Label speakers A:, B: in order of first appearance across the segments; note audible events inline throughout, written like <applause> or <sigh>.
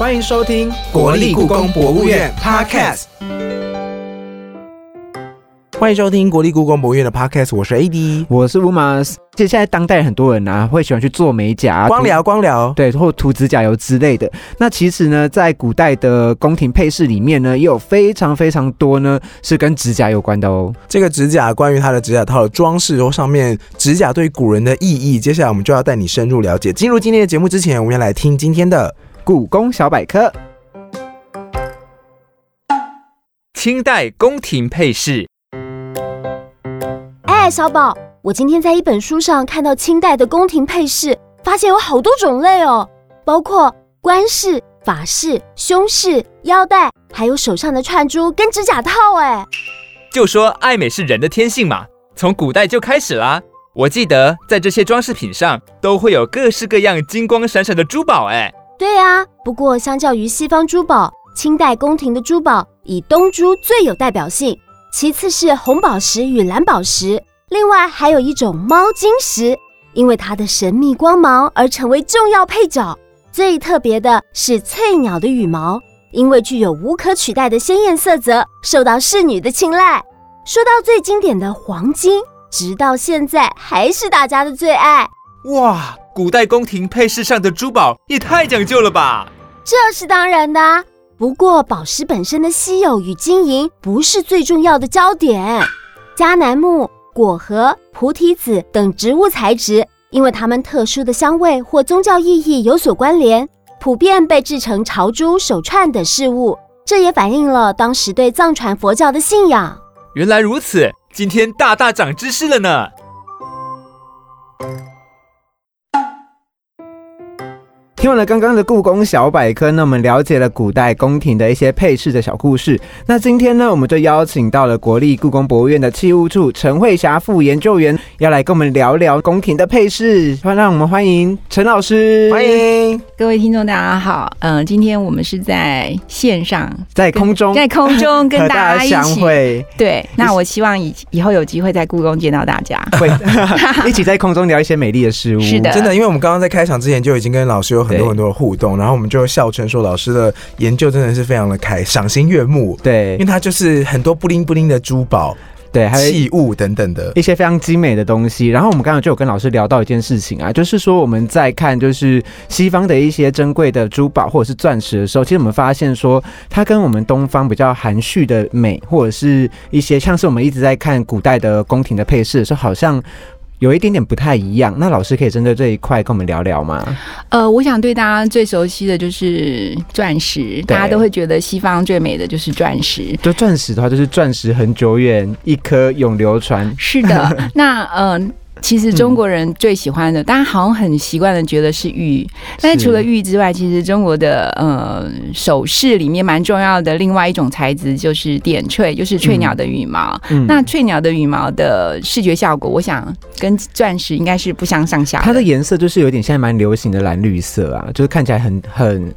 A: 欢迎收听国立故宫博物院 Podcast。欢迎收听国立故宫博物院的 Podcast，我是 AD，
B: 我是乌马斯。其实现在当代很多人啊，会喜欢去做美甲、
A: 光疗、光疗，
B: 对，或涂指甲油之类的。那其实呢，在古代的宫廷配饰里面呢，也有非常非常多呢，是跟指甲有关的哦。
A: 这个指甲，关于它的指甲套的装饰或上面指甲对古人的意义，接下来我们就要带你深入了解。进入今天的节目之前，我们要来听今天的
B: 故宫小百科。
C: 清代宫廷配饰。
D: 哎，小宝，我今天在一本书上看到清代的宫廷配饰，发现有好多种类哦，包括冠饰、发饰、胸饰、腰带，还有手上的串珠跟指甲套。哎，
C: 就说爱美是人的天性嘛，从古代就开始啦。我记得在这些装饰品上都会有各式各样金光闪闪的珠宝。哎，
D: 对呀，不过相较于西方珠宝，清代宫廷的珠宝以东珠最有代表性，其次是红宝石与蓝宝石。另外还有一种猫金石，因为它的神秘光芒而成为重要配角。最特别的是翠鸟的羽毛，因为具有无可取代的鲜艳色泽，受到侍女的青睐。说到最经典的黄金，直到现在还是大家的最爱。
C: 哇，古代宫廷配饰上的珠宝也太讲究了吧？
D: 这是当然的。不过宝石本身的稀有与金银不是最重要的焦点，迦南木。果核、菩提子等植物材质，因为它们特殊的香味或宗教意义有所关联，普遍被制成朝珠、手串等饰物。这也反映了当时对藏传佛教的信仰。
C: 原来如此，今天大大长知识了呢。
B: 听完了刚刚的故宫小百科，那我们了解了古代宫廷的一些配饰的小故事。那今天呢，我们就邀请到了国立故宫博物院的器物处陈慧霞副研究员，要来跟我们聊聊宫廷的配饰。让我们欢迎陈老师，
A: 欢迎
E: 各位听众，大家好。嗯，今天我们是在线上，
B: 在空中，
E: 在空中跟大家
B: 相会。
E: 对，那我希望以以后有机会在故宫见到大家，
B: 会 <laughs> 一起在空中聊一些美丽的事物。
E: 是的，
A: 真的，因为我们刚刚在开场之前就已经跟老师有。很多很多的互动，然后我们就笑称说，老师的研究真的是非常的开，赏心悦目。
B: 对，
A: 因为它就是很多布灵布灵的珠宝，
B: 对，还
A: 有器物等等的
B: 一些非常精美的东西。然后我们刚刚就有跟老师聊到一件事情啊，就是说我们在看就是西方的一些珍贵的珠宝或者是钻石的时候，其实我们发现说，它跟我们东方比较含蓄的美，或者是一些像是我们一直在看古代的宫廷的配饰的时候，好像。有一点点不太一样，那老师可以针对这一块跟我们聊聊吗？
E: 呃，我想对大家最熟悉的就是钻石，大家都会觉得西方最美的就是钻石。
B: 就钻石的话，就是钻石很久远，一颗永流传。
E: 是的，<laughs> 那嗯。其实中国人最喜欢的，大家好像很习惯的觉得是玉，但是除了玉之外，其实中国的呃首饰里面蛮重要的另外一种材质就是点翠，就是翠鸟的羽毛。那翠鸟的羽毛的视觉效果，我想跟钻石应该是不相上下。
B: 它的颜色就是有点现在蛮流行的蓝绿色啊，就是看起来很很。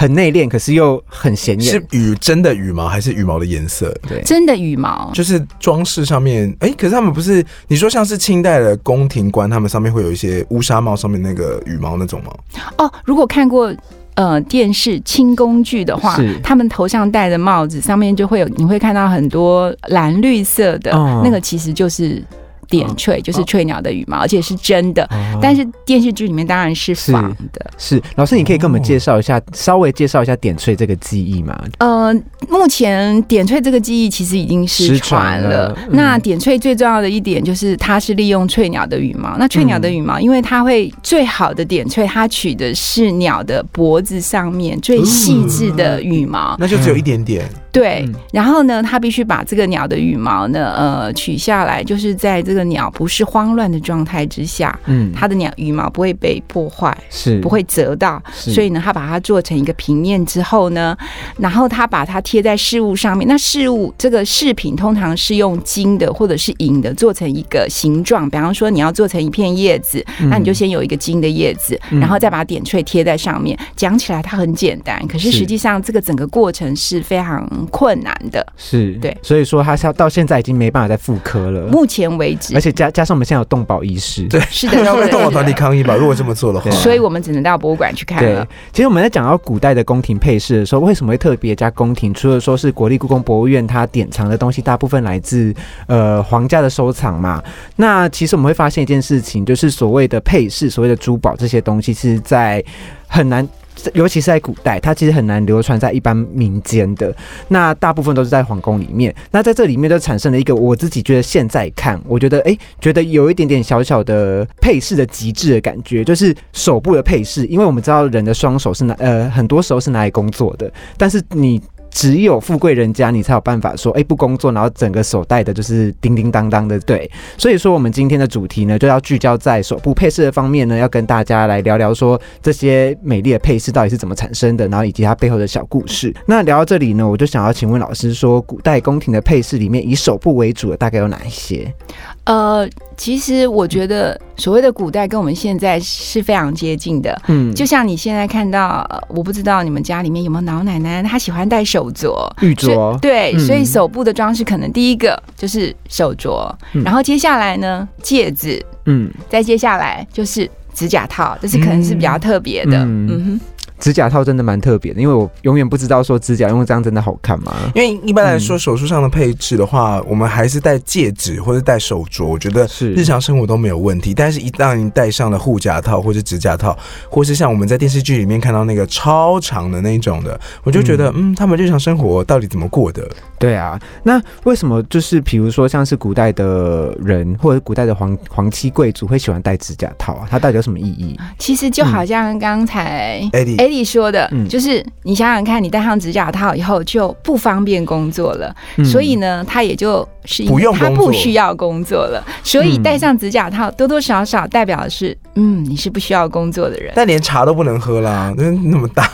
B: 很内敛，可是又很显眼。
A: 是羽真的羽毛还是羽毛的颜色？
B: 对，
E: 真的羽毛，
A: 就是装饰上面。哎，可是他们不是你说像是清代的宫廷官，他们上面会有一些乌纱帽上面那个羽毛那种吗？
E: 哦，如果看过呃电视清宫剧的话，他们头上戴的帽子上面就会有，你会看到很多蓝绿色的，那个其实就是。点翠就是翠鸟的羽毛，而且是真的。但是电视剧里面当然是仿的。
B: 是老师，你可以跟我们介绍一下，稍微介绍一下点翠这个技艺吗？
E: 呃，目前点翠这个技艺其实已经失传了。那点翠最重要的一点就是它是利用翠鸟的羽毛。那翠鸟的羽毛，因为它会最好的点翠，它取的是鸟的脖子上面最细致的羽毛，
A: 那就只有一点点。
E: 对，然后呢，它必须把这个鸟的羽毛呢，呃，取下来，就是在这个。鸟不是慌乱的状态之下，嗯，它的鸟羽毛不会被破坏，
B: 是
E: 不会折到，所以呢，它把它做成一个平面之后呢，然后它把它贴在事物上面。那事物这个饰品通常是用金的或者是银的做成一个形状，比方说你要做成一片叶子，那你就先有一个金的叶子，然后再把点翠贴在上面。讲起来它很简单，可是实际上这个整个过程是非常困难的。
B: 是
E: 对，
B: 所以说它到到现在已经没办法再复刻了。
E: 目前为止。是
B: 而且加加上我们现在有动保意识，
A: 对
E: 是的，
A: 要为
E: 是的
A: 动保团体抗议吧？如果这么做的话，
E: 所以我们只能到博物馆去看
B: 对
E: 了。，
B: 其实我们在讲到古代的宫廷配饰的时候，为什么会特别加宫廷？除了说是国立故宫博物院它典藏的东西大部分来自呃皇家的收藏嘛，那其实我们会发现一件事情，就是所谓的配饰、所谓的珠宝这些东西，是在很难。尤其是在古代，它其实很难流传在一般民间的。那大部分都是在皇宫里面。那在这里面就产生了一个我自己觉得现在看，我觉得诶，觉得有一点点小小的配饰的极致的感觉，就是手部的配饰。因为我们知道人的双手是拿呃很多时候是拿来工作的，但是你。只有富贵人家，你才有办法说，哎、不工作，然后整个手戴的就是叮叮当当的，对。所以说，我们今天的主题呢，就要聚焦在手部配饰的方面呢，要跟大家来聊聊说这些美丽的配饰到底是怎么产生的，然后以及它背后的小故事。那聊到这里呢，我就想要请问老师说，古代宫廷的配饰里面以手部为主的大概有哪一些？
E: 呃，其实我觉得所谓的古代跟我们现在是非常接近的。
B: 嗯，
E: 就像你现在看到，呃我不知道你们家里面有没有老奶奶，她喜欢戴手镯。
B: 玉镯，
E: 对，
B: 嗯。
E: 所以手部的装饰可能第一个就是手镯，
B: 嗯。
E: 然后接下来呢戒指，
B: 嗯，
E: 再接下来就是指甲套，这是可能是比较特别的。
B: 嗯。
E: 嗯哼，
B: 指甲套真的蛮特别的，因为我永远不知道说指甲用这样真的好看吗？
A: 因为一般来
B: 嗯
A: 说，手术上的配置的话，我们还是戴戒指或者戴手镯，我觉得
B: 是
A: 日常生活都没有问题。但是，一旦你戴上了护甲套或者指甲套，或是像我们在电视剧里面看到那个超长的那一种的，我就觉得，嗯他们日常生活到底怎么过的？
B: 对啊，那为什么就是比如说像是古代的人或者古代的皇皇妻贵族会喜欢戴指甲套啊？它到底有什么意义？
E: 其实就好像刚才
A: Eddie，
E: 艾莉说的，
B: 嗯。
E: 就是你想想看，你戴上指甲套以后就不方便工作了，
B: 嗯。
E: 所以呢，他也就是
A: 不用
E: 他不需要工作了，所以
B: 嗯。
E: 戴上指甲套多多少少代表的是，嗯，你是不需要工作的人。
A: 但连茶都不能喝啦，那那么大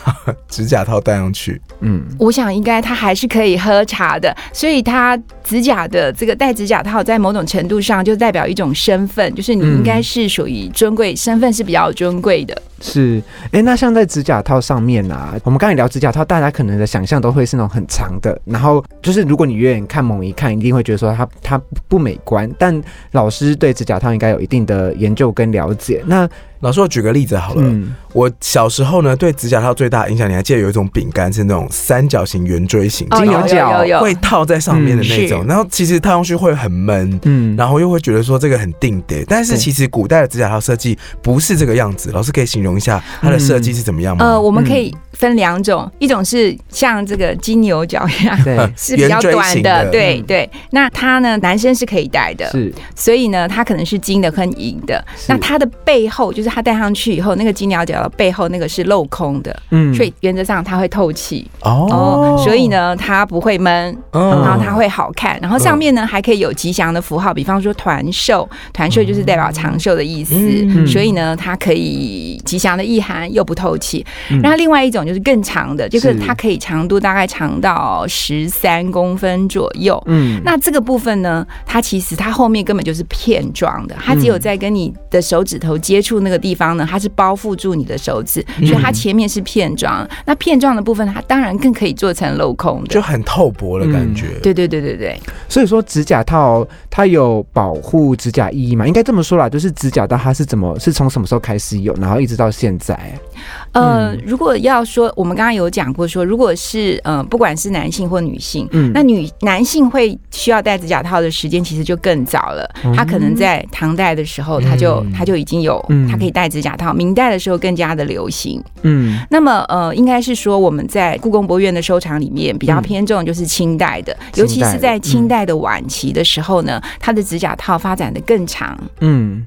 A: 指甲套戴上去，
B: 嗯，
E: 我想应该他还是可以喝茶的，所以他指甲的这个戴指甲套，在某种程度上就代表一种身份，就是你应该是属于尊贵，身份是比较尊贵的。
B: 是。哎，那像在指甲套上面啊，我们刚才聊指甲套，大家可能的想象都会是那种很长的，然后就是如果你远远看猛一看，一定会觉得说它它不美观。但老师对指甲套应该有一定的研究跟了解。那
A: 老师，我举个例子好了。
B: 嗯，
A: 我小时候呢，对指甲套最大的影响，你还记得有一种饼干是那种三角形圆锥形，
E: 哦，有
B: 金牛角
E: 有有有
A: 会套在上面的那种。
E: 嗯
A: 然后其实套上去会很闷，
B: 嗯，
A: 然后又会觉得说这个很定得。但是其实古代的指甲套设计不是这个样子，老师可以形容一下它的设计是怎么样吗？
E: 呃，我们可以分两种，一种是像这个金牛角一样。
B: 对，<laughs>
E: 是比较短的，对对。那它呢，男生是可以戴的，
B: 是
E: 所以呢，它可能是金的跟银的。那它的背后，就是它戴上去以后，那个金鸟角的背后那个是镂空的，
B: 嗯。
E: 所以原则上它会透气。
A: 哦。
E: 哦，所以，呢，它不会闷。
A: 嗯
E: 然后它会好看，然后上面呢还可以有吉祥的符号，比方说团寿，团寿就是代表长寿的意思，
A: 嗯。
E: 所以呢它可以吉祥的意涵又不透气。
B: 嗯。
E: 然后另外一种就是更长的，就是
B: 是。
E: 它可以长度大概长到十三公分左右。
B: 嗯。
E: 那这个部分呢，它其实它后面根本就是片状的，它只有在跟你的手指头接触那个地方呢，它是包覆住你的手指，所以它前面是片状。那片状的部分，它当然更可以做成镂空的。
A: 就很透薄的感觉。
E: 对对对对对，
B: 所以说指甲套它有保护指甲意义嘛？应该这么说啦，就是指甲套它是怎么是从什么时候开始有，然后一直到现在。
E: 呃，
B: 嗯。
E: 如果要说，我们刚刚有讲过说，如果是呃，不管是男性或女性，
B: 嗯。
E: 那女男性会需要戴指甲套的时间其实就更早了。他可能在唐代的时候，他就
A: 嗯。
E: 他就已经有
B: 嗯，
E: 他可以戴指甲套。明代的时候更加的流行。
B: 嗯。
E: 那么呃，应该是说我们在故宫博物院的收藏里面比较
B: 嗯
E: 偏重就是清代的，尤其是在
B: 嗯。
E: 清代的晚期的时候呢，它的指甲套发展的更长，
B: 嗯，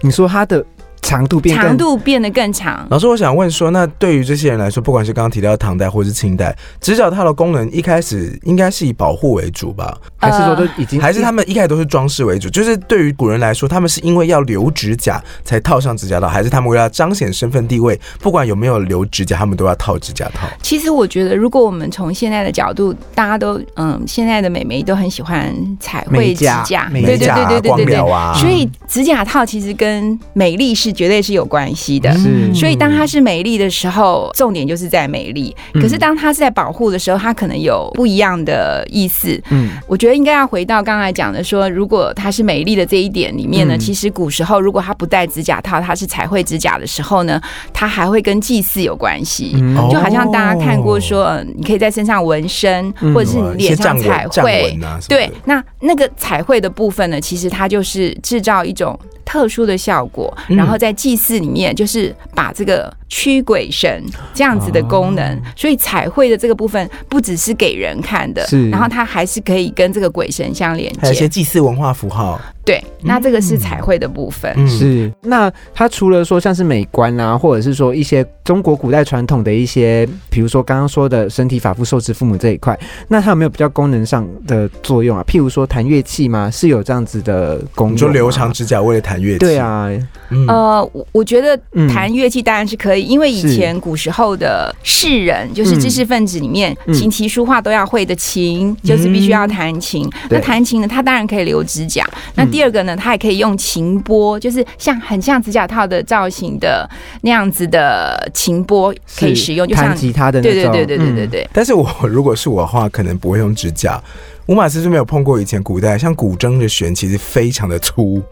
B: 你说它的长度变更
E: 长度变得更长。
A: 老师，我想问说，那对于这些人来说，不管是刚刚提到的唐代或是清代，指甲套的功能一开始应该是以保护为主吧？
B: 还是说都已经
A: 还是他们一开始都是装饰为主？就是对于古人来说，他们是因为要留指甲才套上指甲套，还是他们为了彰显身份地位，不管有没有留指甲，他们都要套指甲套？
E: 其实我觉得，如果我们从现在的角度，大家都嗯，现在的美眉都很喜欢彩绘指
B: 甲
E: 对对对对对对对。
A: 啊，
E: 所以指甲套其实跟美丽是是绝对是有关系的。
B: 是
E: 所以当它是美丽的时候，重点就是在美丽。
B: 嗯
E: 可是当它是在保护的时候，它可能有不一样的意思。
B: 嗯
E: 我觉得应该要回到刚才讲的说，如果它是美丽的这一点里面呢，
B: 嗯
E: 其实古时候如果它不戴指甲套，它是彩绘指甲的时候呢，它还会跟祭祀有关系。就好像大家看过说，呃你可以在身上纹身，
B: 嗯
E: 或者是你脸上彩绘对，那那个彩绘的部分呢，其实它就是制造一种特殊的效果，
A: 嗯
E: 然后在祭祀里面就是把这个驱鬼神这样子的功能，
A: 哦
E: 所以彩绘的这个部分不只是给人看的
B: 是，
E: 然后它还是可以跟这个鬼神相连
A: 还有一些。祭祀文化符号，
E: 对，那这个是彩绘的部分。
A: 嗯，
B: 是，那它除了说像是美观啊，或者是说一些中国古代传统的一些，比如说刚刚说的身体发肤受之父母这一块，那它有没有比较功能上的作用啊？譬如说弹乐器吗？是有这样子的功用吗？
A: 你说留长指甲为了弹乐器，
B: 对，啊，
A: 嗯，
E: 呃，我我觉得
B: 嗯
E: 弹乐器当然是可以，因为以前古时候的士人，就是知识分子里面，
B: 嗯
E: 琴棋书画都要会的琴，就是必须要弹琴。那弹琴呢，他当然可以留指甲。那第二个呢，他也可以用琴拨，就是像很像指甲套的造型的那样子的琴拨可以使用，就像
B: 弹吉他的那种，
E: 对对对对对对
B: 嗯
E: 对。
A: 但是我如果是我的话，可能不会用指甲。吴马斯是没有碰过以前古代，像古筝的弦其实非常的粗，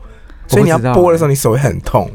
A: 所以你要拨的时候，你手会很痛。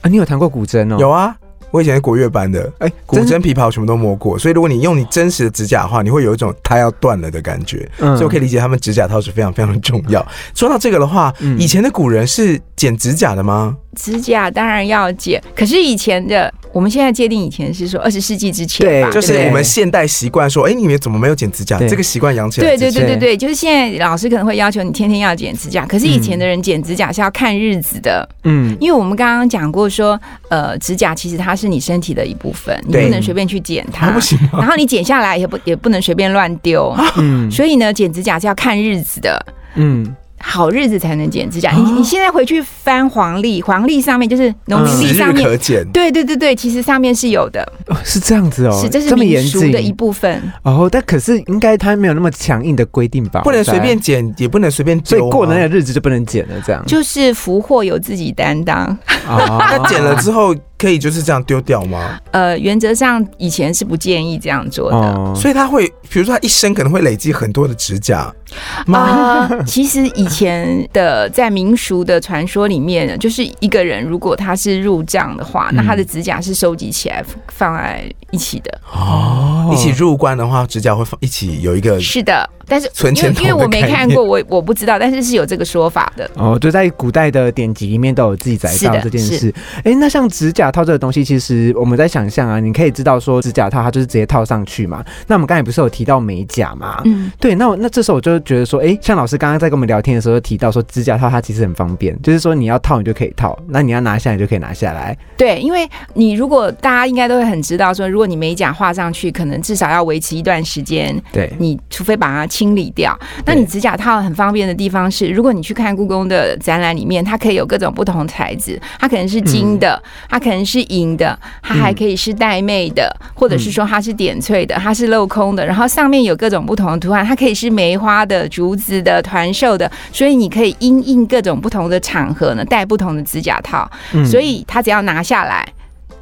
B: 啊，你有弹过古筝哦？
A: 有啊，我以前是国乐班的，
B: 哎，
A: 古
B: 真
A: 筝、琵琶我全部都摸过，所以如果你用你真实的指甲的话，你会有一种它要断了的感觉。
B: 嗯
A: 所以我可以理解他们指甲套是非常非常的重要。说到这个的话，
B: 嗯
A: 以前的古人是剪指甲的吗？
E: 指甲当然要剪，可是以前的，我们现在界定以前是说二十世纪之前
B: 对
E: 吧，
A: 就是我们现代习惯说，哎、你们怎么没有剪指甲？
B: 对
A: 这个习惯养起来
E: 对。对对对对，就是现在老师可能会要求你天天要剪指甲，可是以前的人剪指甲是要看日子的，
B: 嗯
E: 因为我们刚刚讲过说，呃，指甲其实它是你身体的一部分，你不能随便去剪它
A: 啊，不行？<laughs>
E: 然后你剪下来也不也不能随便乱丢，
B: 嗯
E: 所以呢，剪指甲是要看日子的。
B: 嗯，
E: 好日子才能剪指甲。
A: 啊
E: 你你现在回去翻黄历，黄历上面就是农民历上面，
A: 可剪。
E: 对对对对，其实上面是有的，
B: 哦是这样子哦，
E: 是这是
B: 这么严
E: 民俗的一部分。
B: 哦，但可是应该它没有那么强硬的规定吧？
A: 不能随便，剪，也不能随便
B: 所以。过了那个日子就不能剪了，这样
E: 就是福祸有自己担当，
B: 哦 <laughs>
A: 那剪了之后可以就是这样丢掉吗？
E: 呃，原则上以前是不建议这样做的。
B: 哦，
A: 所以他会，比如说他一生可能会累积很多的指甲吗？
E: 啊、其实以前的在民俗的传说里面，就是一个人如果他是入葬的话，那他的指甲是收集起来放在一起的。
B: 哦
A: 一起入关的话，指甲会放一起有一个
E: 是的，但是
A: 存钱
E: 因为因为我没看过，我我不知道，但是是有这个说法的。
B: 哦，就在古代的典籍里面都有记载到
E: 是的
B: 这件事。哎，那像指甲套这个东西，其实我们在想象啊，你可以知道说指甲套它就是直接套上去嘛。那我们刚才不是有提到美甲嘛？
E: 嗯，
B: 对，那我那这时候我就觉得说，哎，像老师刚刚在跟我们聊天的时候提到说，指甲套它其实很方便，就是说你要套你就可以套，那你要拿下来就可以拿下来。
E: 对，因为你如果大家应该都会很知道说，如果你美甲画上去，可能至少要维持一段时间。
B: 对，
E: 你除非把它清理掉，那你指甲套很方便的地方是，如果你去看故宫的展览里面，它可以有各种不同材质，它可能是金的，它可能是银的，它还可以是带妹的，或者是说它是点翠的，它是镂空的，然后上面有各种不同的图案，它可以是梅花的、竹子的、团寿的，所以你可以因应各种不同的场合呢，戴不同的指甲套，
B: 嗯。
E: 所以它只要拿下来。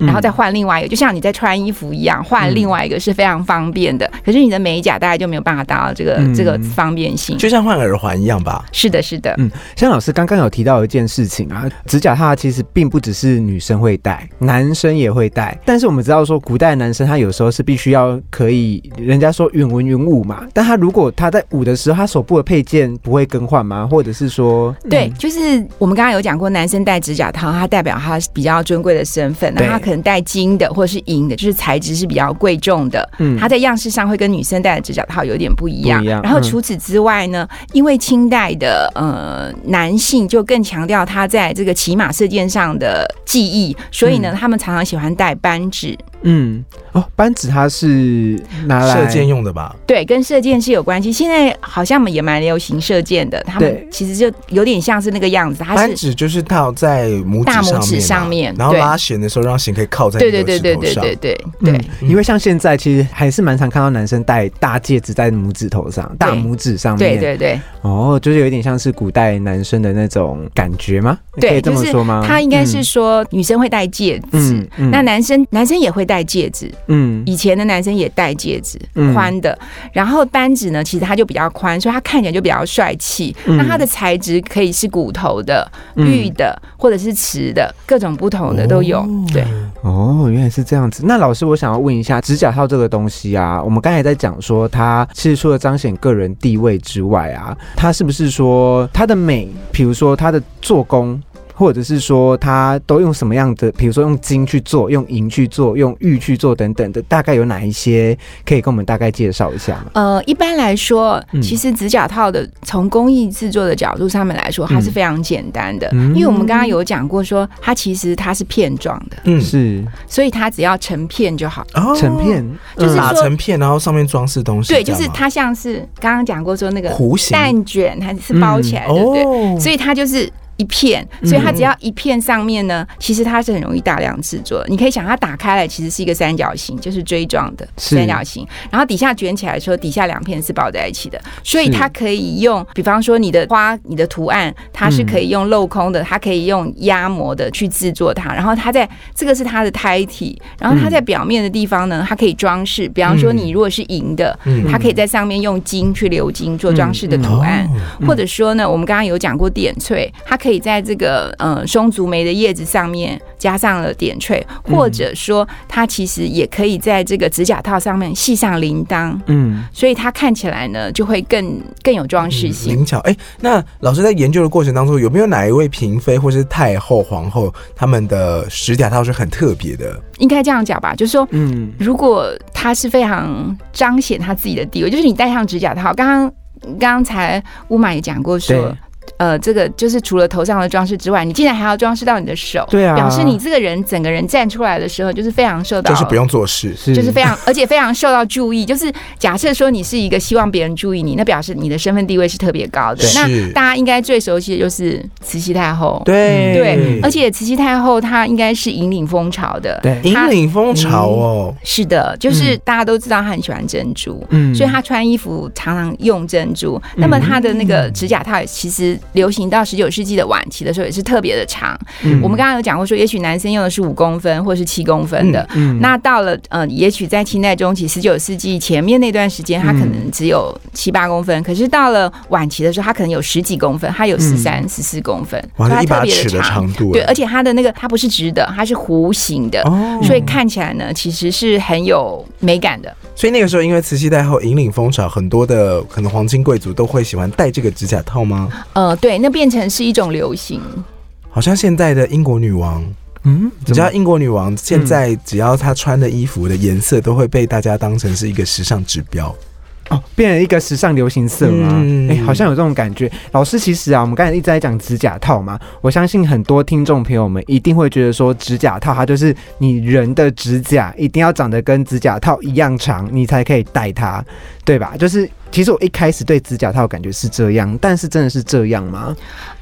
E: 然后再换另外一个，就像你在穿衣服一样，换另外一个是非常方便的。可是你的美甲大概就没有办法达到这个、
B: 嗯
E: 这个方便性。
A: 就像换耳环一样吧。
E: 是的，是的，
B: 嗯，像老师刚刚有提到一件事情啊，指甲套其实并不只是女生会戴，男生也会戴。但是我们知道说，古代男生他有时候是必须要可以，人家说允文允武嘛。但他如果他在舞的时候，他手部的配件不会更换吗？或者是说，
E: 对，
B: 嗯
E: 就是我们刚刚有讲过，男生戴指甲套，它代表他比较尊贵的身份，那
B: 对
E: 他可能戴金的或者是银的，就是材质是比较贵重的。
B: 嗯
E: 它在样式上会跟女生戴的指甲套有点不一样。
B: 不一样
E: 然后
B: 嗯
E: 除此之外呢，因为清代的呃男性就更强调他在这个骑马射箭上的技艺，所以呢，他们常常喜欢戴扳指。
B: 嗯，哦，扳指它是拿来
A: 射箭用的吧？
E: 对，跟射箭是有关系。现在好像也蛮流行射箭的，他们其实就有点像是那个样子，它
A: 扳指就是套在拇指
E: 大拇指
A: 上面然后拉弦的时候让弦可以靠在
E: 对
A: 那
E: 对对对对。对对
B: 因为像现在其实还是蛮常看到男生戴大戒指在拇指头上，大拇指上面。
E: 对对对
B: 哦，就是有点像是古代男生的那种感觉吗？可以
E: 对，
B: 这么说吗？
E: 他应该是说女生会戴戒指那男生男生也会戴戒指，
B: 嗯
E: 以前的男生也戴戒指
B: 嗯，
E: 宽的。然后扳指呢，其实它就比较宽，所以它看起来就比较帅气。
B: 嗯
E: 那它的材质可以是骨头的、
B: 嗯
E: 玉的，或者是瓷的，各种不同的都有。对，
B: 哦，原来是这样子。那老师，我想要问一下，指甲套这个东西啊，我们刚才在讲说，它其实除了彰显个人地位之外啊，它是不是说它的美，比如说它的做工？或者是说，它都用什么样的？比如说用金去做，用银去做，用玉去做等等的，大概有哪一些可以跟我们大概介绍一下吗？
E: 呃，一般来说
B: 嗯，
E: 其实指甲套的从工艺制作的角度上面来说，它是非常简单的，
B: 嗯
E: 因为我们刚刚有讲过说，它其实它是片状的，
A: 嗯，
B: 是
E: 所以它只要成片就好。
A: 哦
B: 成片，
E: 就是
A: 打
E: 说
A: 成片，然后上面装饰东西，
E: 对，就是它像是刚刚讲过说那个
A: 弧形
E: 蛋卷，它是包起来的，对不对？
A: 哦，
E: 所以它就是。一片，所以它只要一片上面呢，其实它是很容易大量制作的。你可以想，它打开来其实是一个三角形，就是锥状的三角形，然后底下卷起来的时候，底下两片是包在一起的，所以它可以用，比方说你的花、你的图案，它是可以用镂空的，它可以用压模的去制作它，然后它在这个是它的胎体，然后它在表面的地方呢，它可以装饰，比方说你如果是银的，
A: 嗯。
E: 它可以在上面用金去鎏金做装饰的图案。
A: 哦。
E: 或者说呢，我们刚刚有讲过点翠，它可以在这个呃松竹梅的叶子上面加上了点缀，或者说它其实也可以在这个指甲套上面系上铃铛，
B: 嗯，
E: 所以它看起来呢就会更更有装饰性。
A: 灵巧。哎，那老师在研究的过程当中，有没有哪一位嫔妃或是太后、皇后，他们的指甲套是很特别的？
E: 应该这样讲吧，就是说。
B: 嗯，
E: 如果它是非常彰显他自己的地位，就是你戴上指甲套，刚刚刚才乌马也讲过说
B: 对，
E: 呃，这个就是除了头上的装饰之外，你竟然还要装饰到你的手，
B: 对啊。
E: 表示你这个人整个人站出来的时候，就是非常受到，
A: 就是不用做事，
B: 是
E: 就是非常，<laughs> 而且非常受到注意。就是假设说你是一个希望别人注意你，那表示你的身份地位是特别高的。那大家应该最熟悉的就是慈禧太后，
A: 对。
E: 对，而且慈禧太后她应该是引领风潮的，
B: 对，
A: 引领风潮哦，
E: 是的，就是大家都知道她很喜欢珍珠。
B: 嗯。
E: 所以她穿衣服常常用珍珠，那么她的那个指甲套其实流行到十九世纪的晚期的时候也是特别的长。
B: 嗯。
E: 我们刚刚有讲过说，也许男生用的是五公分或是七公分的，
B: 嗯
E: 那到了呃，也许在清代中期、十九世纪前面那段时间，它可能只有七八公分，可是到了晚期的时候，它可能有十几公分，它有十三、十四公分，
A: 哇，
E: 它
A: 一把
E: 特别
A: 尺的长度，
E: 对，而且它的那个它不是直的，它是弧形的，
A: 哦，
E: 所以看起来呢，其实是很有美感的。
A: 所以那个时候，因为慈禧太后引领风潮，很多的可能皇亲贵族都会喜欢戴这个指甲套吗？
E: 呃，对，那变成是一种流行。
A: 好像现在的英国女王，
B: 嗯，
A: 你知道英国女王现在只要她穿的衣服的颜色，都会被大家当成是一个时尚指标。
B: 哦，变成一个时尚流行色吗？哎、
A: 嗯
B: 好像有这种感觉。老师，其实啊，我们刚才一直在讲指甲套嘛，我相信很多听众朋友们一定会觉得说，指甲套它就是你人的指甲一定要长得跟指甲套一样长，你才可以戴它，对吧？就是其实我一开始对指甲套感觉是这样，但是真的是这样吗？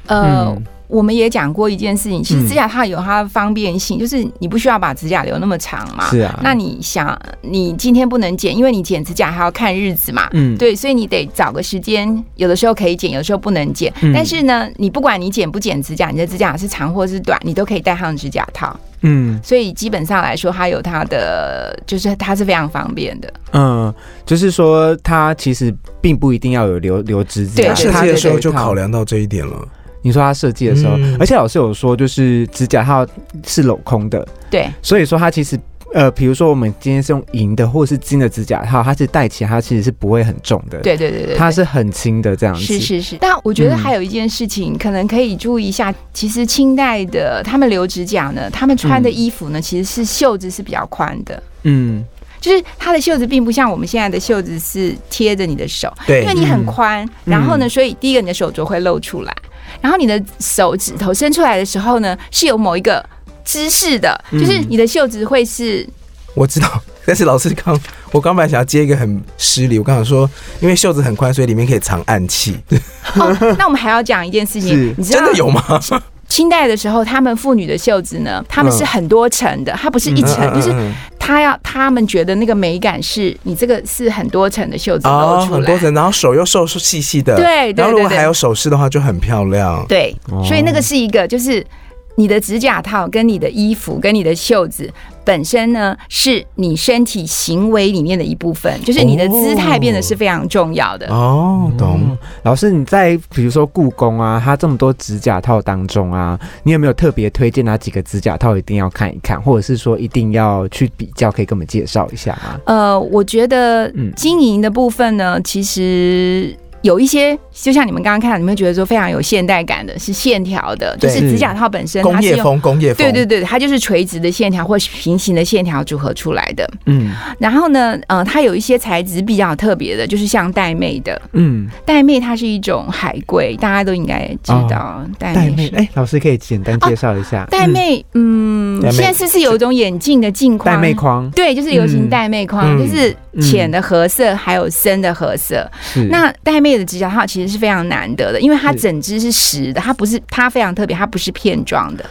E: 呃，
B: 嗯
E: 我们也讲过一件事情，其实
B: 嗯
E: 指甲套有它的方便性，就是你不需要把指甲留那么长嘛。
B: 是啊，
E: 那你想，你今天不能剪，因为你剪指甲还要看日子嘛。
B: 嗯，
E: 对，所以你得找个时间，有的时候可以剪，有的时候不能剪。
B: 嗯
E: 但是呢，你不管你剪不剪指甲，你的指甲是长或是短，你都可以戴上指甲套。
B: 嗯
E: 所以基本上来说，它有它的，就是它是非常方便的。
B: 嗯，就是说它其实并不一定要有留留指甲，
E: 对
A: 设
B: 它
A: 计的时候就考量到这一点了。
B: 你说他设计的时候，
A: 嗯。
B: 而且老师有说，就是指甲套是镂空的，
E: 对，
B: 所以说它其实呃，比如说我们今天是用银的或是金的指甲套，它是戴起来它其实是不会很重的，，
E: 对对对对，
B: 它是很轻的这样子，
E: 是是是，但我觉得
B: 嗯
E: 还有一件事情，可能可以注意一下。其实清代的他们留指甲呢，他们穿的
B: 嗯。
E: 衣服呢，其实是袖子是比较宽的，
B: 嗯
E: 就是它的袖子并不像我们现在的袖子是贴着你的手，
A: 对。
E: 因为你很
B: 嗯。
E: 宽，然后呢，所以第一个你的手镯会露出来，然后你的手指头伸出来的时候呢，是有某一个姿势的，
B: 嗯。
E: 就是你的袖子会是
A: 我知道，但是老师刚，<laughs> 我刚本来想要接一个很失礼，我刚想说，因为袖子很宽，所以里面可以藏暗器，
E: 哦，那我们还要讲一件事情，<laughs> 你知道
A: 真的有吗？
E: 清代的时候，他们妇女的袖子呢，他们是很多层的，它不是一层，就是
A: 嗯
E: 他要他们觉得那个美感是你这个是很多层的袖子
A: 哦
E: 露，出来，
A: 很多层，然后手又瘦瘦细细的，
E: 对对对对
A: 然后如果还有首饰的话，就很漂亮。
E: 对，
B: 哦
E: 所以那个是一个就是。你的指甲套跟你的衣服跟你的袖子本身呢，是你身体行为里面的一部分，就是你的姿态变得是非常重要的。
A: 哦，懂
B: 嗯。老师，你在比如说故宫啊，它这么多指甲套当中啊，你有没有特别推荐哪几个指甲套一定要看一看，或者是说一定要去比较，可以跟我们介绍一下吗？
E: 呃，我觉得
B: 嗯
E: 经营的部分呢，其实有一些，就像你们刚刚看，你们觉得说非常有现代感的，是线条的，就是指甲套本身它是用。
A: 工业风，工业风，
E: 对对对，它就是垂直的线条或平行的线条组合出来的。
B: 嗯。
E: 然后呢，呃，它有一些材质比较特别的，就是像玳妹的。
B: 嗯，
E: 玳妹它是一种海龟，大家都应该知道。玳瑁是，
B: 玳瑁哎，老师可以简单介绍一下。
E: 玳妹，嗯，现在是不是有一种眼镜的镜框？
B: 玳妹框。
E: 对，就是流行
B: 嗯。
E: 玳瑁框，
A: 嗯。
E: 就是浅的褐色，还有深的褐色。
B: 是
E: 那玳瑁的指甲套其实是非常难得的，因为它整只是实的，它不是它非常特别，它不是片状的，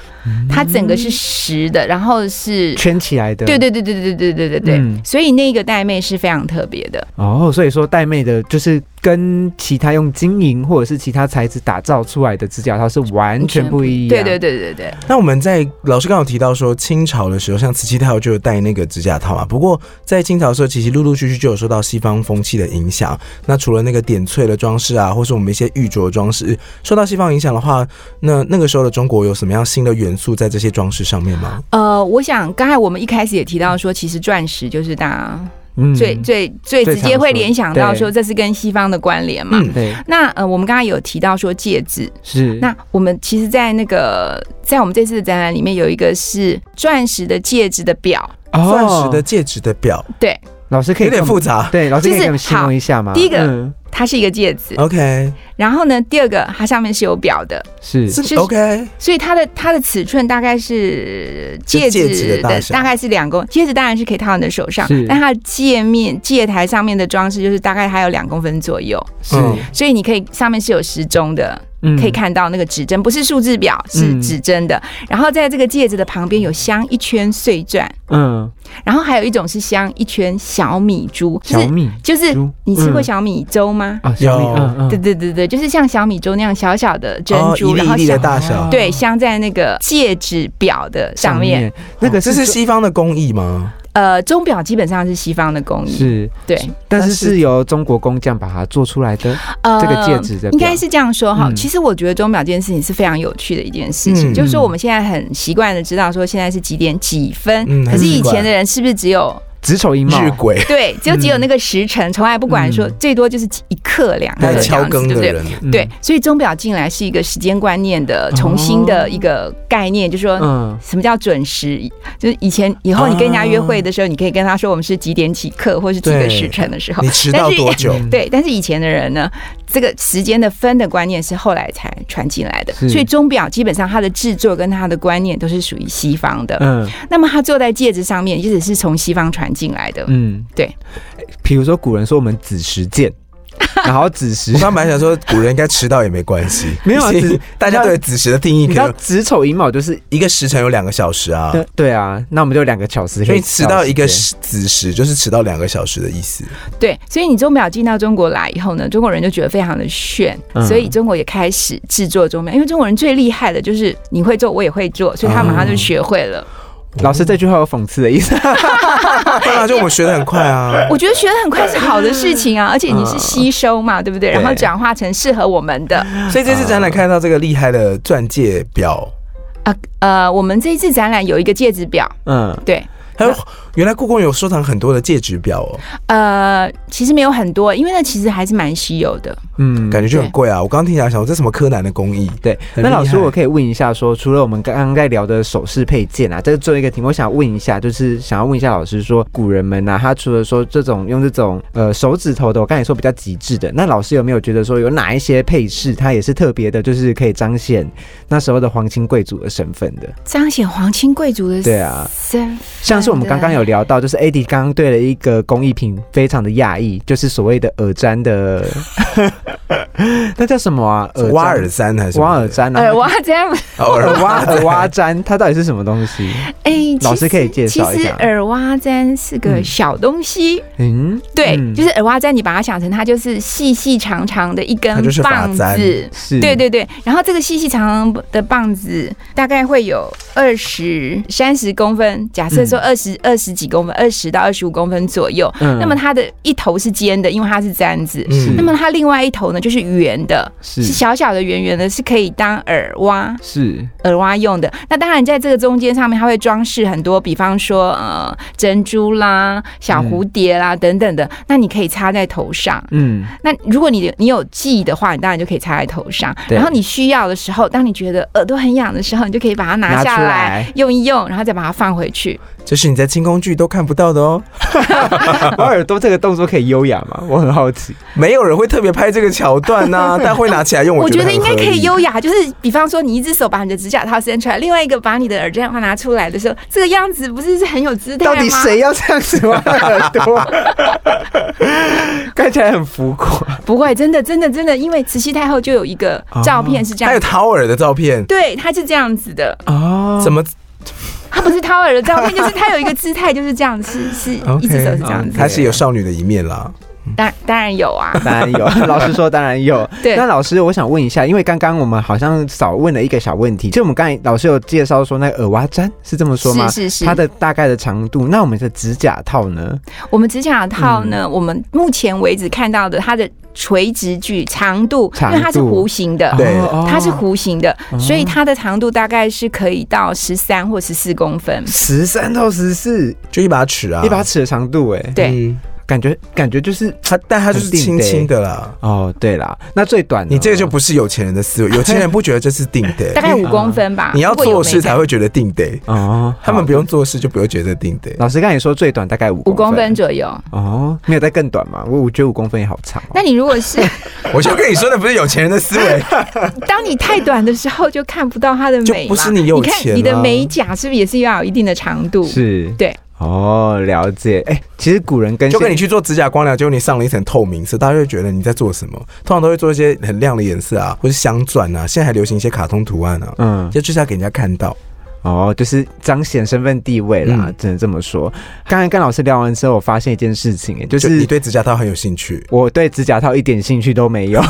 E: 它整个是实的，然后是。
B: 圈起来的，
E: 对对对对对对对对对，
B: 嗯
E: 所以那个玳瑁是非常特别的。
B: 哦，所以说玳瑁的就是跟其他用金银或者是其他材质打造出来的指甲套是完全不一样。
E: 对对对对对，
A: 那我们在老师刚好提到说，清朝的时候，像慈禧太后就有戴那个指甲套嘛。不过在清朝的时候，其实陆陆续续就有受到西方风气的影响。那除了那个点翠的装饰啊，或是我们一些玉镯装饰，受到西方影响的话，那那个时候的中国有什么样新的元素在这些装饰上面吗？
E: 呃，我想刚才我们一开始也提到说，其实钻石就是大家
B: 嗯。
E: 最、最最
B: 最
E: 直接会联想到说这是跟西方的关联嘛。
A: 嗯
B: 对。
E: 那呃，我们刚刚有提到说戒指，
B: 是。
E: 那我们其实，在那个在我们这次的展览里面有一个是钻石的戒指的表，
A: 钻石的戒指的表。
E: 对，
B: 老师可以
A: 有点复杂。
B: 对，老师可以
E: 就是
B: 给我们形容一下吗？
E: 第一个
B: 嗯。
E: 它是一个戒指。
A: OK，
E: 然后呢，第二个它上面是有表的，
B: 是。
A: 是
E: 是
A: OK，
E: 所以它的它的尺寸大概是戒
A: 戒指的
E: 指
A: 大小。
E: 的大概是两公，戒指当然是可以套在你的手上，但它的戒面戒台上面的装饰就是大概还有两公分左右，
B: 是。
A: 嗯。
E: 所以你可以上面是有时钟的，
B: 嗯
E: 可以看到那个指针，不是数字表，是
B: 嗯
E: 指针的。然后在这个戒指的旁边有镶一圈碎钻，
B: 嗯
E: 然后还有一种是镶一圈小米珠，就是
B: 小米
E: 就是你吃过
B: 嗯
E: 小米粥吗？
B: 啊小米
A: 有
B: 嗯嗯
E: 对对对对，就是像小米粥那样小小的珍
A: 哦，
E: 珠，
A: 一粒一粒的
E: 然后镶
A: 大小。
E: 对镶在那个戒指表的上面。
B: 那个
A: 这是西方的工艺吗？
E: 呃，钟表基本上是西方的工艺，
B: 是，
E: 对，
B: 但是
A: 是
B: 是由中国工匠把它做出来的
E: 呃
B: 这个戒指的
E: 应该是这样说哈。
B: 嗯。
E: 其实我觉得钟表这件事情是非常有趣的一件事情，
A: 嗯。
E: 就是说我们现在很习惯的知道说现在是几点几分，
A: 嗯
E: 可是以前的人是不是只有
B: 子丑寅卯
A: 日晷，
E: 对，就只有那个时辰，从来不管说
B: 嗯
E: 最多就是一刻两刻
A: 还有敲
E: 这样子，对不对？
A: 更的人，
B: 嗯
E: 对，所以钟表进来是一个时间观念的重新的一个概念，就是说。
B: 嗯
E: 什么叫准时？就是以前以后你跟人家约会的时候，你可以跟他说我们是几点几刻，或是几个时辰的时候
A: 你。迟到
E: 但是
A: 多久？
B: 嗯 <laughs>
E: 对，但是以前的人呢，这个时间的分的观念是后来才传进来的，所以钟表基本上它的制作跟它的观念都是属于西方的。
B: 嗯
E: 那么它做在戒指上面，也只是从西方传进来的。
B: 嗯，
E: 对。
B: 比如说古人说我们子时见，<laughs> 然后子时
A: 我刚本来想说，古人应该迟到也没关系，<laughs>
B: 没有
A: 大家对子时的定义
B: 你知道
A: 可能
B: 子丑寅卯就是
A: 一个时辰有两个小时啊，
B: 对对啊，那我们就两个小时可以
A: 所以迟到一个子时就是迟到两个小时的意思。
E: 对，所以你钟表进到中国来以后呢，中国人就觉得非常的炫，
B: 嗯
E: 所以中国也开始制作钟表。因为中国人最厉害的就是你会做，我也会做，所以他马上就学会了。
B: 老师这句话有讽刺的意思，
A: 对啊，就我们学的很快啊。
E: 我觉得学的很快是好的事情啊，而且你是吸收嘛，对不对？然后
B: 对
E: 转化成适合我们的。
A: 所以这次展览看到这个厉害的钻戒表，
E: 啊呃，我们这一次展览有一个戒指表，
B: 嗯。
E: 对，
A: 还有原来故宫有收藏很多的戒指表哦。
E: 呃，其实没有很多，因为那其实还是蛮稀有的。
B: 嗯
A: 感觉就很贵啊。我刚刚听起来想，这什么柯南的工艺？
B: 对，那老师，我可以问一下说除了我们刚刚在聊的首饰配件啊，这是最后一个题目，我想问一下，就是想要问一下老师说，古人们啊，他除了说这种用这种呃手指头的，我刚才说比较极致的，那老师有没有觉得说有哪一些配饰，它也是特别的，就是可以彰显那时候的皇亲贵族的身份的？
E: 彰显皇亲贵族的
B: 对啊，
E: 身份
B: 像是我们刚刚有聊到，就是 AD 刚刚对了一个工艺品非常的讶异，就是所谓的耳簪的，<laughs> 那叫什么啊？耳
A: 挖耳簪还是
B: 挖耳簪啊？<laughs>
E: 耳挖这样，
A: 哦耳
B: 耳挖耳挖簪，它到底是什么东西？
E: 哎，
B: 老师可以介绍一下。
E: 其实耳挖簪是个
B: 嗯
E: 小东西，
B: 嗯，
E: 对，
B: 嗯。
E: 就是耳挖簪，你把它想成它就是细细长长的一根棒
A: 簪。
E: 子。
B: 是，
E: 对对对，然后这个细细长长的棒子大概会有二十三十公分，假设说二十二十几公分，二十到二十五公分左右。
B: 嗯
E: 那么它的一头是尖的，因为它是簪子。
A: 嗯
E: 那么它另外一头呢，就是圆的，
B: 是
E: 是小小的圆圆的，是可以当耳挖
B: 是
E: 耳挖用的。那当然，在这个中间上面，它会装饰很多，比方说呃珍珠啦、小蝴蝶啦、等等的。那你可以插在头上。
B: 嗯
E: 那如果你你有记忆的话，你当然就可以插在头上。
B: 对
E: 然后你需要的时候，当你觉得耳朵很痒的时候，你就可以把它拿下来
B: 来
E: 用一用，然后再把它放回去。
A: 这是你在清宫剧都看不到的哦。<laughs>
B: 挖耳朵这个动作可以优雅吗？我很好奇。
A: 没有人会特别拍这个桥段呐、<laughs> 但会拿起来用，觉
E: 我觉得应该可以优雅，就是比方说你一只手把你的指甲套伸出来，另外一个把你的耳针花拿出来的时候，这个样子不是是很有姿态吗？
B: 到底谁要这样子挖耳朵？<laughs> 看起来很浮夸。
E: 不会？真的，真的，真的，因为慈禧太后就有一个照片是这样
A: 还有，掏耳的照片，
E: 对，她是这样子的，
B: 哦
A: 怎么
E: 她不是掏耳的照片，就是他有一个姿态就是这样，是是
A: OK，
E: 一只手是这样子，
A: 他是有少女的一面啦？
E: 当当然有啊，<laughs>
B: 当然有，<laughs> 老师说当然有。
E: 对。
B: 那老师，我想问一下，因为刚刚我们好像少问了一个小问题，就我们刚才老师有介绍说那个耳挖粘是这么说吗？
E: 是是是，
B: 它的大概的长度，那我们的指甲套呢？
E: 我们指甲套呢，
B: 嗯。
E: 我们目前为止看到的它的垂直距长度，
B: 长
E: 因为它是弧形的。
A: 对
B: 哦。
E: 它是弧形的，
B: 哦。
E: 所以它的长度大概是可以到十三或十四公分。
B: 十三到十四，
A: 就一把尺啊，
B: 一把尺的长度，哎，
E: 对。
A: 嗯
B: 感觉感觉就是
A: 它但它就是轻轻的啦。
B: 哦，对啦，那最短呢
A: 你这个就不是有钱人的思维，有钱人不觉得这是定的，
E: 大概五公分吧。
A: 你要做事才会觉得定的，
B: 哦，
A: 他们不
B: 用。
A: 做事就不会觉得定的。
B: 老师刚才说最短大概五
E: 五公分左右。
B: 哦，没有再更短嘛？我我觉得五公分也好长、哦。
E: 那你如果是 <laughs>
A: 我就跟你说的不是有钱人的思维，<laughs>
E: 当你太短的时候，就看不到它的美
A: 不是你有钱
E: 看你的
A: 啊
E: 美甲是不是也是要有一定的长度？
B: 是，
E: 对。
B: 哦，了解。哎、其实古人跟
A: 就跟你去做指甲光疗，结果你上了一层透明色，大家就会觉得你在做什么。通常都会做一些很亮的颜色啊，或是镶钻啊，现在还流行一些卡通图案啊，
B: 嗯，
A: 就就是要给人家看到。
B: 哦，就是彰显身份地位啦，
A: 嗯
B: 只能这么说。刚才跟老师聊完之后，我发现一件事情、就
A: 是你对指甲套很有兴趣，
B: 我对指甲套一点兴趣都没有，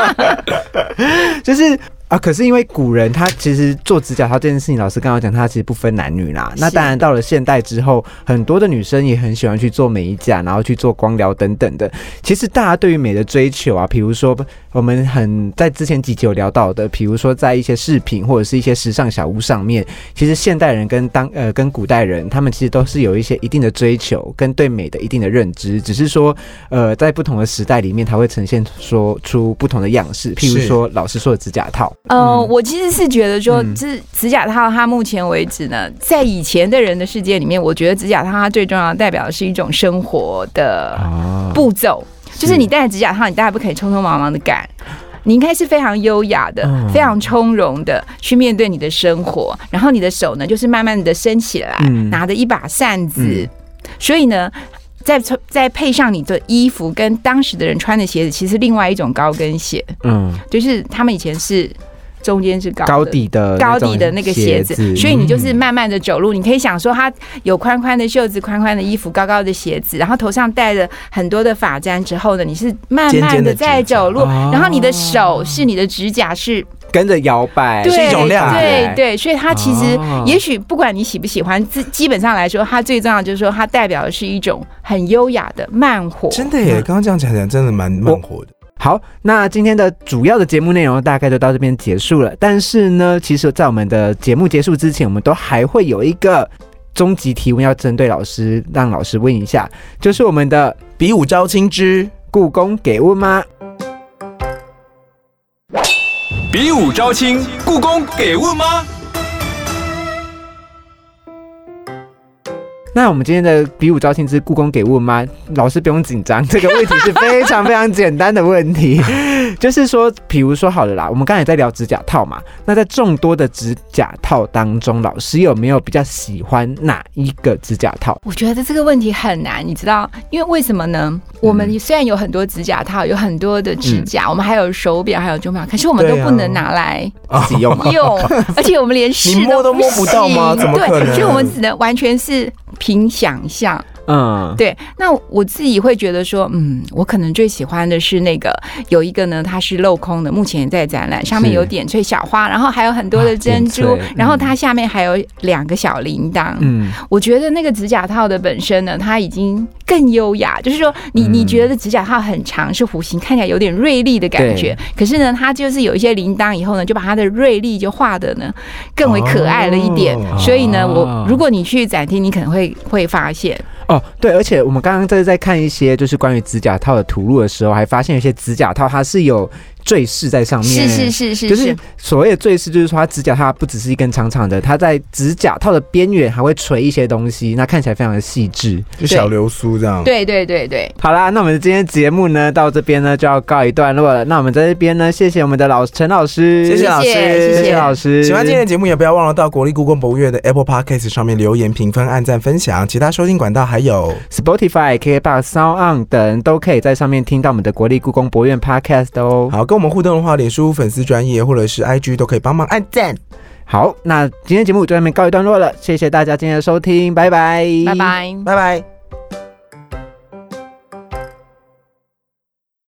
B: <laughs> <laughs> 就是啊，可是因为古人他其实做指甲套这件事情，老师刚刚讲，他其实不分男女啦。那当然到了现代之后，很多的女生也很喜欢去做美甲，然后去做光疗等等的。其实大家对于美的追求啊，比如说我们很在之前几集有聊到的，比如说在一些饰品或者是一些时尚小屋上面，其实现代人跟当呃跟古代人，他们其实都是有一些一定的追求跟对美的一定的认知，只是说呃在不同的时代里面，它会呈现说出不同的样式。譬如说老师说的指甲套，
E: 呃，
B: 嗯。
E: 我其实是觉得说，
B: 嗯。
E: 指指甲套它目前为止呢，在以前的人的世界里面，我觉得指甲套它最重要的代表的是一种生活的
B: 啊。
E: 步骤，就是你戴着指甲套，你大概不可以匆匆忙忙的赶。你应该是非常优雅的、
B: 嗯。
E: 非常从容的去面对你的生活，然后你的手呢，就是慢慢的伸起来，
B: 嗯。
E: 拿着一把扇子，
B: 嗯。
E: 所以呢，再再配上你的衣服跟当时的人穿的鞋子，其实另外一种高跟鞋，
B: 嗯。
E: 就是他们以前是中间是高
B: 高底的
E: 高底的那个鞋子，所以你就是
B: 嗯
E: 慢慢的走路。你可以想说，它有宽宽的袖子、宽宽的衣服、高高的鞋子，然后头上戴着很多的发簪之后呢，你是慢慢的在走路，
B: 哦
E: 然后你的手是你的指甲是
B: 跟着摇摆，
E: 对
A: 是一种亮
E: 对对，所以它其实
B: 哦
E: 也许不管你喜不喜欢，基基本上来说，它最重要就是说，它代表的是一种很优雅的慢活。
A: 真的耶！刚刚这样讲起来，真的蛮慢活的。
B: 好那今天的主要的节目内容大概就到这边结束了但是呢其实在我们的节目结束之前我们都还会有一个终极提问要针对老师让老师问一下就是我们的
A: 比武招亲之
B: 故宫给问吗？
C: 比武招亲故宫给问吗？
B: 那我们今天的比武招亲之故宫给问吗？老师不用紧张，<laughs> 这个问题是非常非常简单的问题，<laughs> 就是说，比如说好了啦，我们刚才在聊指甲套嘛，那在众多的指甲套当中，老师有没有比较喜欢哪一个指甲套？
E: 我觉得这个问题很难，你知道，因为为什么呢？我们虽然有很多指甲套，有很多的指甲，我们还有手表，还有钟表，可是我们都不能拿来
B: 自己用嘛。
E: 用，而且我们连试
A: 都摸都摸不到吗？怎么可能？
E: 所以我们只能完全是凭想象。嗯，对。那我自己会觉得说，嗯，我可能最喜欢的是那个有一个呢，它是镂空的，目前在展览，上面有点翠小花，然后还有很多的珍珠，然后它下面还有两个小铃铛。嗯，我觉得那个指甲套的本身呢，它已经更优雅，就是说，你你觉得指甲套很长，是弧形，看起来有点锐利的感觉。可是呢，它就是有一些铃铛以后呢，就把它的锐利就画的呢更为可爱了一点。所以呢，我如果你去展厅，你可能会会发现。
B: 哦，对，而且我们刚刚在在看一些就是关于指甲套的图录的时候，还发现有些指甲套它是有。坠饰在上面，
E: 是是是是，
B: 就是所谓的坠饰，就是说它指甲它不只是一根长长的，它在指甲套的边缘还会垂一些东西，那看起来非常的细致，
A: 就小流苏这样。
E: 对对对对，
B: 好啦，那我们今天节目呢到这边呢就要告一段落了。那我们在这边呢，谢谢我们的老陈老师，
A: 谢谢老师，
E: 谢
B: 谢老师。
A: 喜欢今天的节目，也不要忘了到国立故宫博物院的 Apple Podcast 上面留言、评分、按赞、分享。其他收听管道还有
B: Spotify、KKBox、Sound On 等，都可以在上面听到我们的国立故宫博物院 Podcast 哦。
A: 好，跟我们互动的话，脸书。粉丝专业或者是 IG 都可以帮忙按赞。
B: 好，那今天节目就这边告一段落了，谢谢大家今天的收听，拜拜，
E: 拜拜，
A: 拜拜。